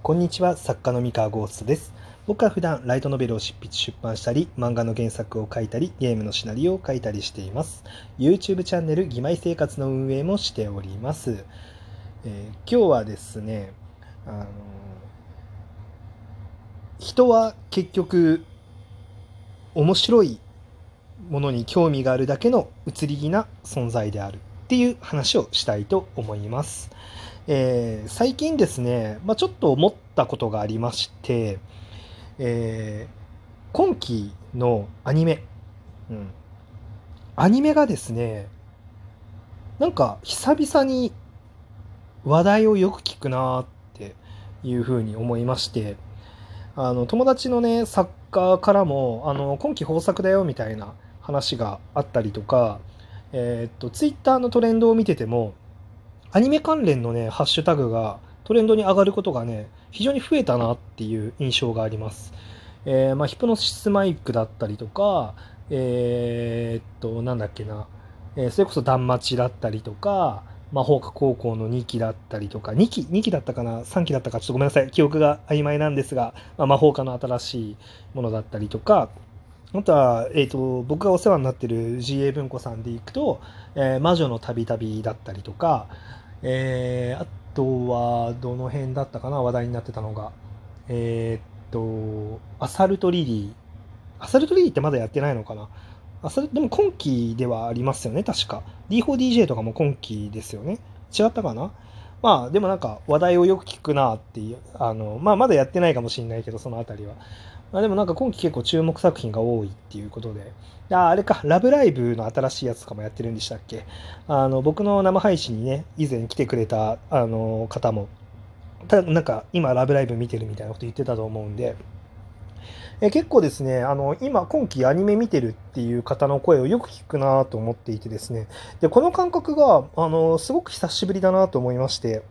こんにちは作家の三河ゴーストです。僕は普段ライトノベルを執筆出版したり漫画の原作を書いたりゲームのシナリオを書いたりしています。YouTube チャンネル「義妹生活」の運営もしております、えー、今日はですねあの人は結局面白いものに興味があるだけの移り気な存在である。っていう話をしたいと思います。えー、最近ですね、まあ、ちょっと思ったことがありまして、えー、今期のアニメ、うん、アニメがですね、なんか久々に話題をよく聞くなっていうふうに思いまして、あの友達のね、作家からも、あの今期豊作だよみたいな話があったりとか、えー、っと、ツイッターのトレンドを見てても、アニメ関連のね、ハッシュタグがトレンドに上がることがね、非常に増えたなっていう印象があります。えー、まあ、ヒプノシスマイクだったりとか、えー、っと、なんだっけな、えー、それこそ断末だったりとか、魔法科高校の2期だったりとか、2期、2期だったかな ?3 期だったか、ちょっとごめんなさい。記憶が曖昧なんですが、まあ、魔法科の新しいものだったりとか、あとは、えーと、僕がお世話になってる GA 文庫さんでいくと「えー、魔女の旅旅」だったりとか、えー、あとはどの辺だったかな話題になってたのが。えっ、とアサルトリリー。アサルトリリーってまだやってないのかな。あそれでも今期ではありますよね確か。D4DJ とかも今期ですよね。違ったかな。まあでもなんか話題をよく聞くなっていうあのまあまだやってないかもしれないけどその辺りは。まあ、でもなんか今期結構注目作品が多いっていうことで、ああれか、ラブライブの新しいやつとかもやってるんでしたっけ。あの、僕の生配信にね、以前来てくれたあの方も、たなんか今ラブライブ見てるみたいなこと言ってたと思うんで、え結構ですね、あの、今、今期アニメ見てるっていう方の声をよく聞くなと思っていてですね、で、この感覚が、あの、すごく久しぶりだなと思いまして、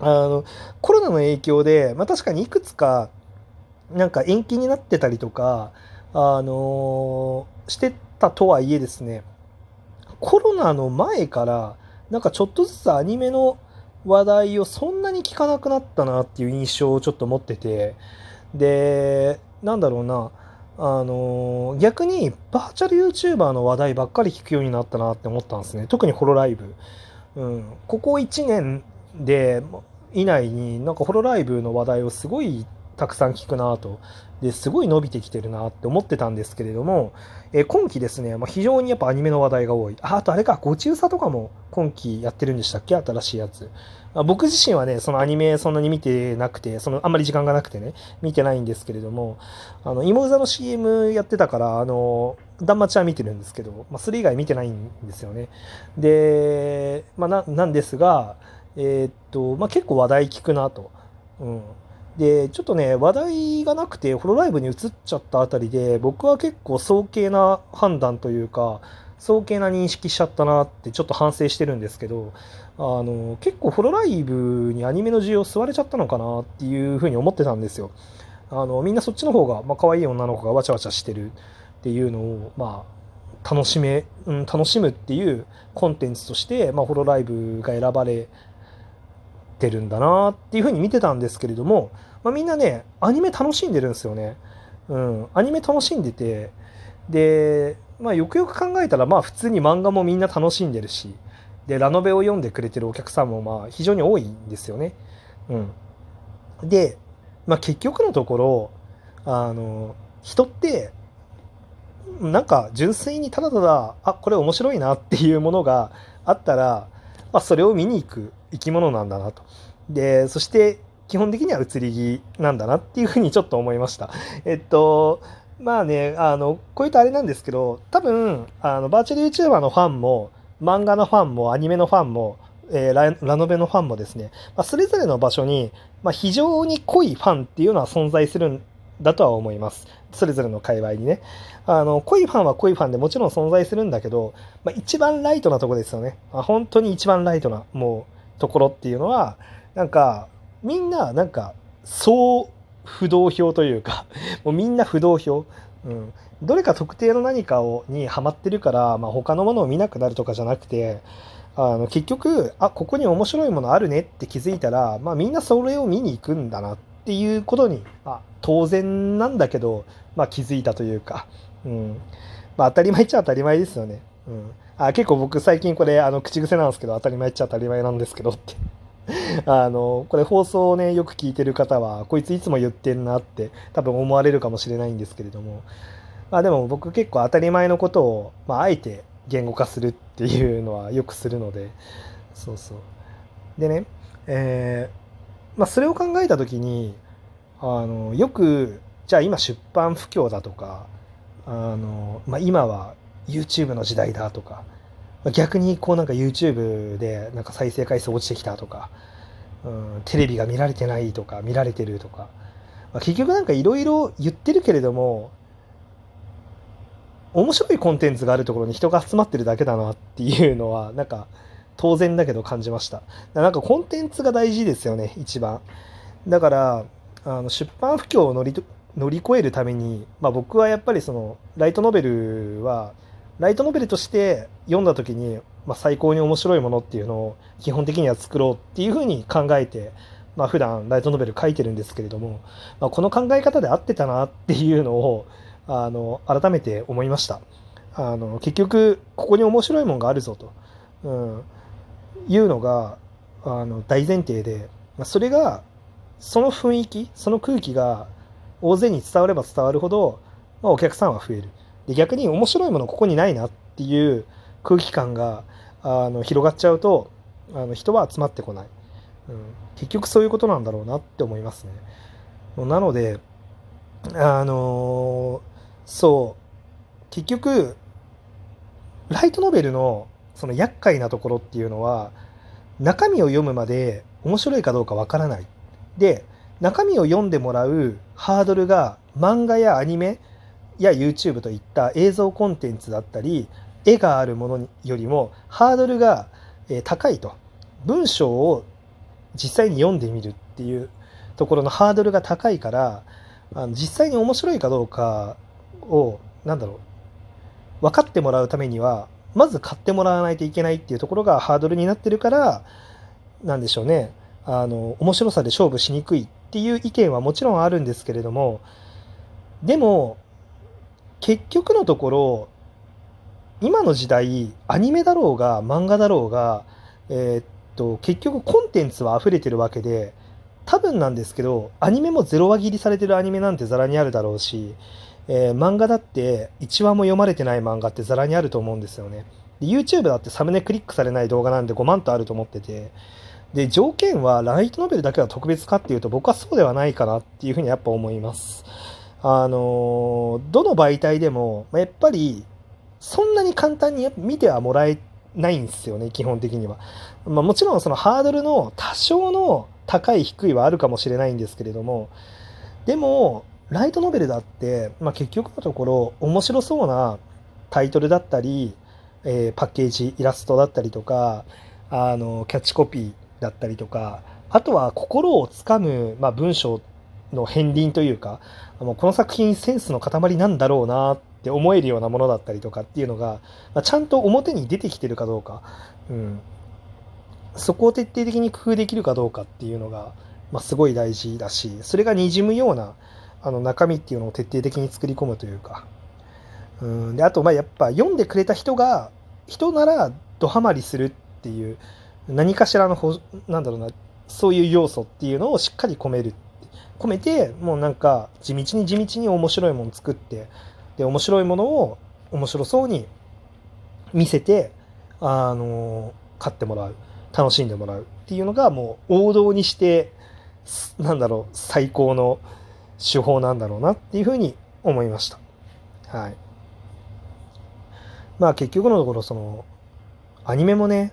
あの、コロナの影響で、まあ確かにいくつかなんか延期になってたりとか、あのー、してたとはいえですね、コロナの前から、なんかちょっとずつアニメの話題をそんなに聞かなくなったなっていう印象をちょっと持ってて、で、なんだろうな、あのー、逆にバーチャル YouTuber の話題ばっかり聞くようになったなって思ったんですね。特にホロライブ。うん、ここ1年で以内になんかホロライブの話題をすごいたくさん聞くなと。ですごい伸びてきてるなって思ってたんですけれども、えー、今期ですね、まあ、非常にやっぱアニメの話題が多い。ああとあれかごちうさとかも今期やってるんでしたっけ？新しいやつ、まあ、僕自身はねそのアニメそんなに見てなくてそのあんまり時間がなくてね見てないんですけれどもあの芋座の CM やってたからあの断末は見てるんですけど、まあ、それ以外見てないんですよね。で、まあ、ななんですがえー、っと、まあ、結構話題聞くなと。うん、で、ちょっとね、話題がなくて、ホロライブに移っちゃったあたりで、僕は結構早計な判断というか、早計な認識しちゃったなってちょっと反省してるんですけど、あの、結構ホロライブにアニメの需要吸われちゃったのかなっていうふうに思ってたんですよ。あの、みんなそっちの方が、まあ、可愛い女の子がわちゃわちゃしてるっていうのを、まあ、楽しめ、うん、楽しむっていうコンテンツとして、まあ、ホロライブが選ばれてるんだなっていうふうに見てたんですけれども、まあ、みんなねアニメ楽しんでるんですよね。うん、アニメ楽しんでてで、まあ、よくよく考えたらまあ普通に漫画もみんな楽しんでるしでラノベを読んでくれてるお客さんもまあ非常に多いんですよね。うん、で、まあ、結局のところあの人ってなんか純粋にただただあこれ面白いなっていうものがあったら、まあ、それを見に行く生き物なんだなと。で、そして基本的には移り気なんだなっていうふうにちょっと思いました。えっと、まあね、あの、こういうとあれなんですけど、多分、あの、バーチャル YouTuber のファンも、漫画のファンも、アニメのファンも、えー、ラノベのファンもですね、まあ、それぞれの場所に、まあ、非常に濃いファンっていうのは存在するんだとは思います。それぞれの界隈にね。あの、濃いファンは濃いファンでもちろん存在するんだけど、まあ、一番ライトなとこですよね。あ本当に一番ライトな、もう、ところっていうのはなんかみんななんか総不動票というか もうみんな不動票、うん、どれか特定の何かをにハマってるから、まあ、他のものを見なくなるとかじゃなくてあの結局あここに面白いものあるねって気づいたら、まあ、みんなそれを見に行くんだなっていうことに、まあ、当然なんだけど、まあ、気づいたというか、うん。まあ、当たり前っちゃ当たり前ですよね。うん、あ結構僕最近これあの口癖なんですけど当たり前っちゃ当たり前なんですけどって。あのこれ放送をねよく聞いてる方はこいついつも言ってんなって多分思われるかもしれないんですけれども。まあでも僕結構当たり前のことを、まあ、あえて言語化するっていうのはよくするので。そうそう。でねえー、まあそれを考えた時にあのよくじゃあ今出版不況だとかあの、まあ、今は YouTube の時代だとか逆にこうなんか YouTube でなんか再生回数落ちてきたとか、うん、テレビが見られてないとか見られてるとか、まあ、結局なんかいろいろ言ってるけれども面白いコンテンツがあるところに人が集まってるだけだなっていうのはなんか当然だけど感じました。なんかコンテンツが大事ですよね一番。だからあの出版不況を乗り乗り越えるために、まあ、僕はやっぱりそのライトノベルはライトノベルとして読んだ時に、まあ、最高に面白いものっていうのを基本的には作ろうっていうふうに考えて、まあ普段ライトノベル書いてるんですけれども、まあ、この考え方で合ってたなっていうのをあの改めて思いました。あの結局ここに面白いものがあるぞと、うん、いうのがあの大前提でまあそれがその雰囲気その空気が大勢に伝われば伝わるほど、まあ、お客さんは増える。で逆に面白いものここにないなっていう空気感があの広がっちゃうとあの人は集まってこない、うん、結局そういうことなんだろうなって思いますね。なのであのー、そう。結局ライトノベルのその厄介なところっていうのは中身を読むまで面白いかどうかわからない。で中身を読んでもらうハードルが漫画やアニメや YouTube といった映像コンテンツだったり絵があるものよりもハードルが高いと。文章を実際に読んでみるっていうところのハードルが高いからあの実際に面白いかどうかを何だろう分かってもらうためにはまず買ってもらわないといけないっていうところがハードルになってるからなんでしょうね。あの面白さで勝負しにくいっていう意見はもちろんあるんですけれどもでも結局のところ今の時代アニメだろうが漫画だろうが、えー、っと結局コンテンツは溢れてるわけで多分なんですけどアニメもゼロ話切りされてるアニメなんてざらにあるだろうしえー、漫画だって1話も読まれてない漫画ってざらにあると思うんですよね。YouTube だってサムネクリックされない動画なんで5万とあると思ってて、で、条件はライトノベルだけは特別かっていうと僕はそうではないかなっていうふうにやっぱ思います。あのどの媒体でも、やっぱりそんなに簡単に見てはもらえないんですよね、基本的には。まあ、もちろんそのハードルの多少の高い低いはあるかもしれないんですけれども、でも、ライトノベルだって、まあ、結局のところ面白そうなタイトルだったり、えー、パッケージイラストだったりとかあのキャッチコピーだったりとかあとは心をつかむ、まあ、文章の片鱗というかもうこの作品センスの塊なんだろうなって思えるようなものだったりとかっていうのが、まあ、ちゃんと表に出てきてるかどうか、うん、そこを徹底的に工夫できるかどうかっていうのが、まあ、すごい大事だしそれがにじむようなあの中身っていうのを徹底的に作り込むというか。うん。であとまあやっぱ読んでくれた人が人ならドハマりするっていう何かしらのほなんだろうなそういう要素っていうのをしっかり込める込めてもうなんか地道に地道に面白いもの作ってで面白いものを面白そうに見せてあの買ってもらう。楽しんでもらうっていうのがもう王道にしてなんだろう最高の手法なんだろうなっていうふうに思いました。はい。まあ結局のところそのアニメもね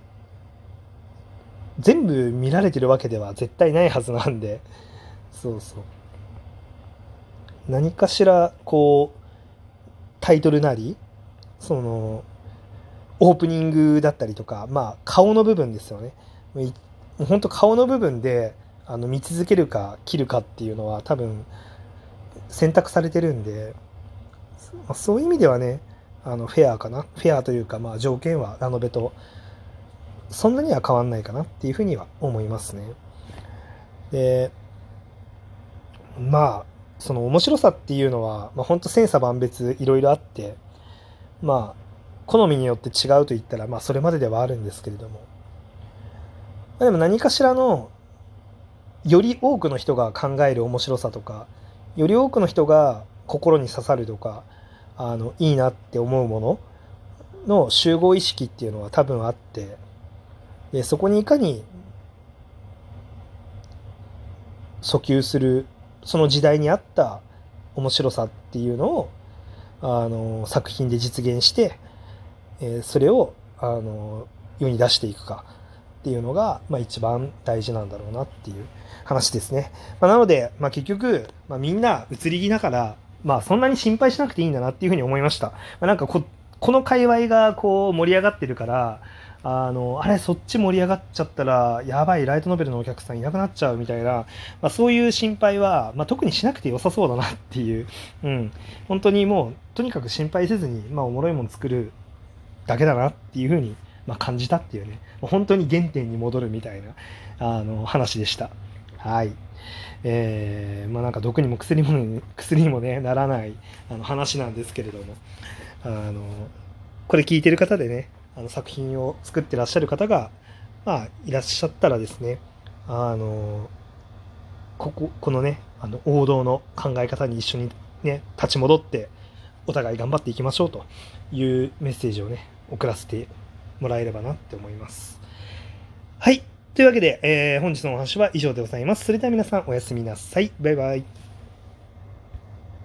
全部見られてるわけでは絶対ないはずなんでそうそう何かしらこうタイトルなりそのオープニングだったりとかまあ顔の部分ですよね本当顔の部分であの見続けるか切るかっていうのは多分選択されてるんで、ま、そういう意味ではねあのフェアかな？フェアというか、まあ、条件はラノベとそんなには変わんないかなっていうふうには思いますね。で、まあ、その面白さっていうのは、まあ、本当千差万別いろいろあって、まあ、好みによって違うと言ったら、まあ、それまでではあるんですけれども、まあ、でも何かしらのより多くの人が考える面白さとかより多くの人が心に刺さるとかあのいいなって思うものの集合意識っていうのは多分あってでそこにいかに訴求するその時代に合った面白さっていうのをあの作品で実現して、えー、それをあの世に出していくか。っていうのが、まあ、一番大事なんだろうなっていう話ですね。まあ、なので、まあ、結局、まあ、みんな移り気だから、まあ、そんなに心配しなくていいんだなっていうふうに思いました。まあ、なんかここの界隈がこう盛り上がってるからあのあれそっち盛り上がっちゃったらやばいライトノベルのお客さんいなくなっちゃうみたいな、まあ、そういう心配は、まあ、特にしなくて良さそうだなっていう、うん、本当にもうとにかく心配せずに、まあ、おもろいもの作るだけだなっていうふうに、まあ、感じたっていうね本当に原点に戻るみたいなあの話でした。はい。えー、まあなんか毒にも薬も薬にもねならないあの話なんですけれどもあのこれ聞いてる方でねあの作品を作ってらっしゃる方が、まあ、いらっしゃったらですねあのこここのねあの王道の考え方に一緒にね立ち戻ってお互い頑張っていきましょうというメッセージをね送らせてもらえればなって思います。はい。というわけで、えー、本日のお話は以上でございます。それでは皆さんおやすみなさい。バイバイ。